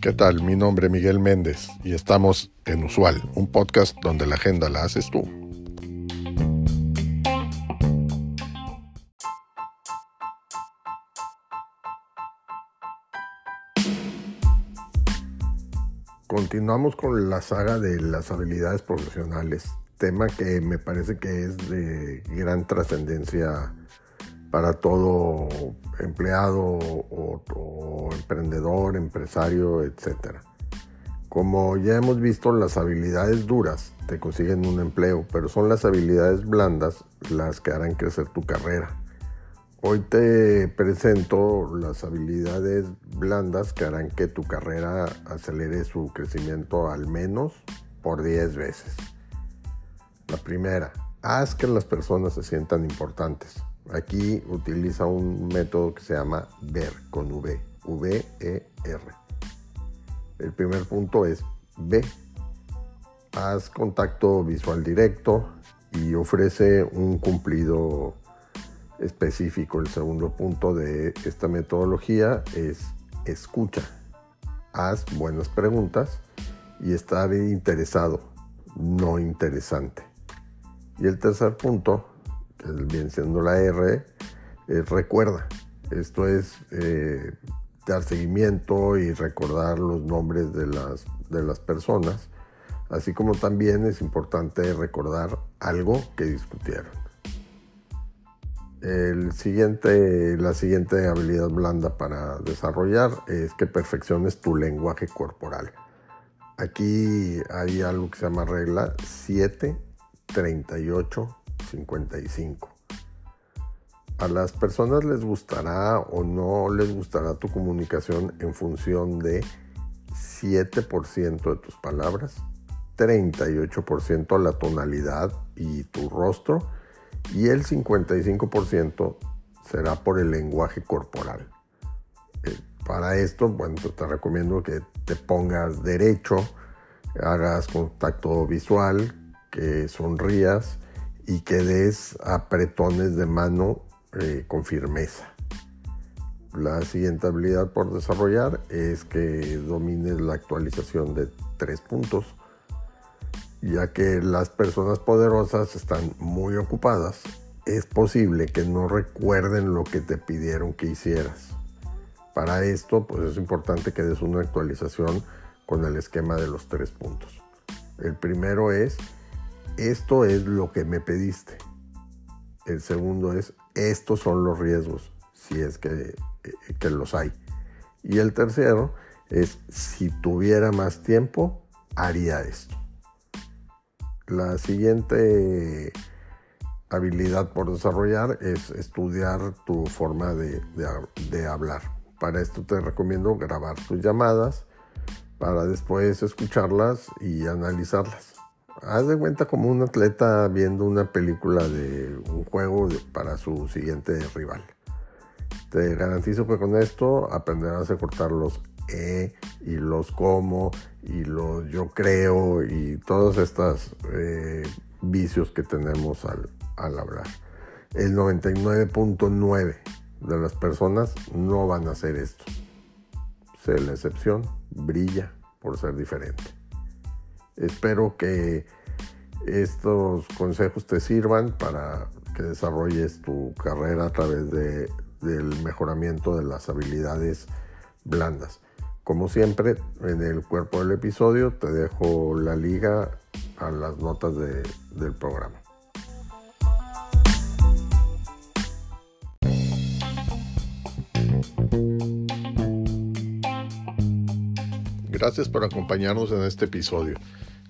¿Qué tal? Mi nombre es Miguel Méndez y estamos en Usual, un podcast donde la agenda la haces tú. Continuamos con la saga de las habilidades profesionales, tema que me parece que es de gran trascendencia para todo empleado o, emprendedor, empresario, etc. Como ya hemos visto, las habilidades duras te consiguen un empleo, pero son las habilidades blandas las que harán crecer tu carrera. Hoy te presento las habilidades blandas que harán que tu carrera acelere su crecimiento al menos por 10 veces. La primera, haz que las personas se sientan importantes. Aquí utiliza un método que se llama VER con V, V-E-R. El primer punto es B. Haz contacto visual directo y ofrece un cumplido específico. El segundo punto de esta metodología es escucha. Haz buenas preguntas y estar interesado, no interesante. Y el tercer punto, viene siendo la R, es recuerda. Esto es eh, dar seguimiento y recordar los nombres de las, de las personas, así como también es importante recordar algo que discutieron. El siguiente, la siguiente habilidad blanda para desarrollar es que perfecciones tu lenguaje corporal. Aquí hay algo que se llama regla 7, 38, 55. A las personas les gustará o no les gustará tu comunicación en función de 7% de tus palabras, 38% la tonalidad y tu rostro, y el 55% será por el lenguaje corporal. Eh, para esto, bueno, te recomiendo que te pongas derecho, hagas contacto visual, que sonrías y que des apretones de mano eh, con firmeza. La siguiente habilidad por desarrollar es que domines la actualización de tres puntos ya que las personas poderosas están muy ocupadas, es posible que no recuerden lo que te pidieron que hicieras. Para esto, pues es importante que des una actualización con el esquema de los tres puntos. El primero es, esto es lo que me pediste. El segundo es, estos son los riesgos, si es que, que los hay. Y el tercero es, si tuviera más tiempo, haría esto. La siguiente habilidad por desarrollar es estudiar tu forma de, hablar. Para esto te recomiendo grabar tus llamadas para después escucharlas y analizarlas. Haz de cuenta como un atleta viendo una película de un juego para su siguiente rival. Te garantizo que con esto aprenderás a cortar los e y los como y los yo creo y todos estos eh, vicios que tenemos al, al hablar. El 99.9 de las personas no van a hacer esto. Sé la excepción, brilla por ser diferente. Espero que estos consejos te sirvan para que desarrolles tu carrera a través de, del mejoramiento de las habilidades blandas. Como siempre, en el cuerpo del episodio te dejo la liga a las notas del programa. Gracias por acompañarnos en este episodio.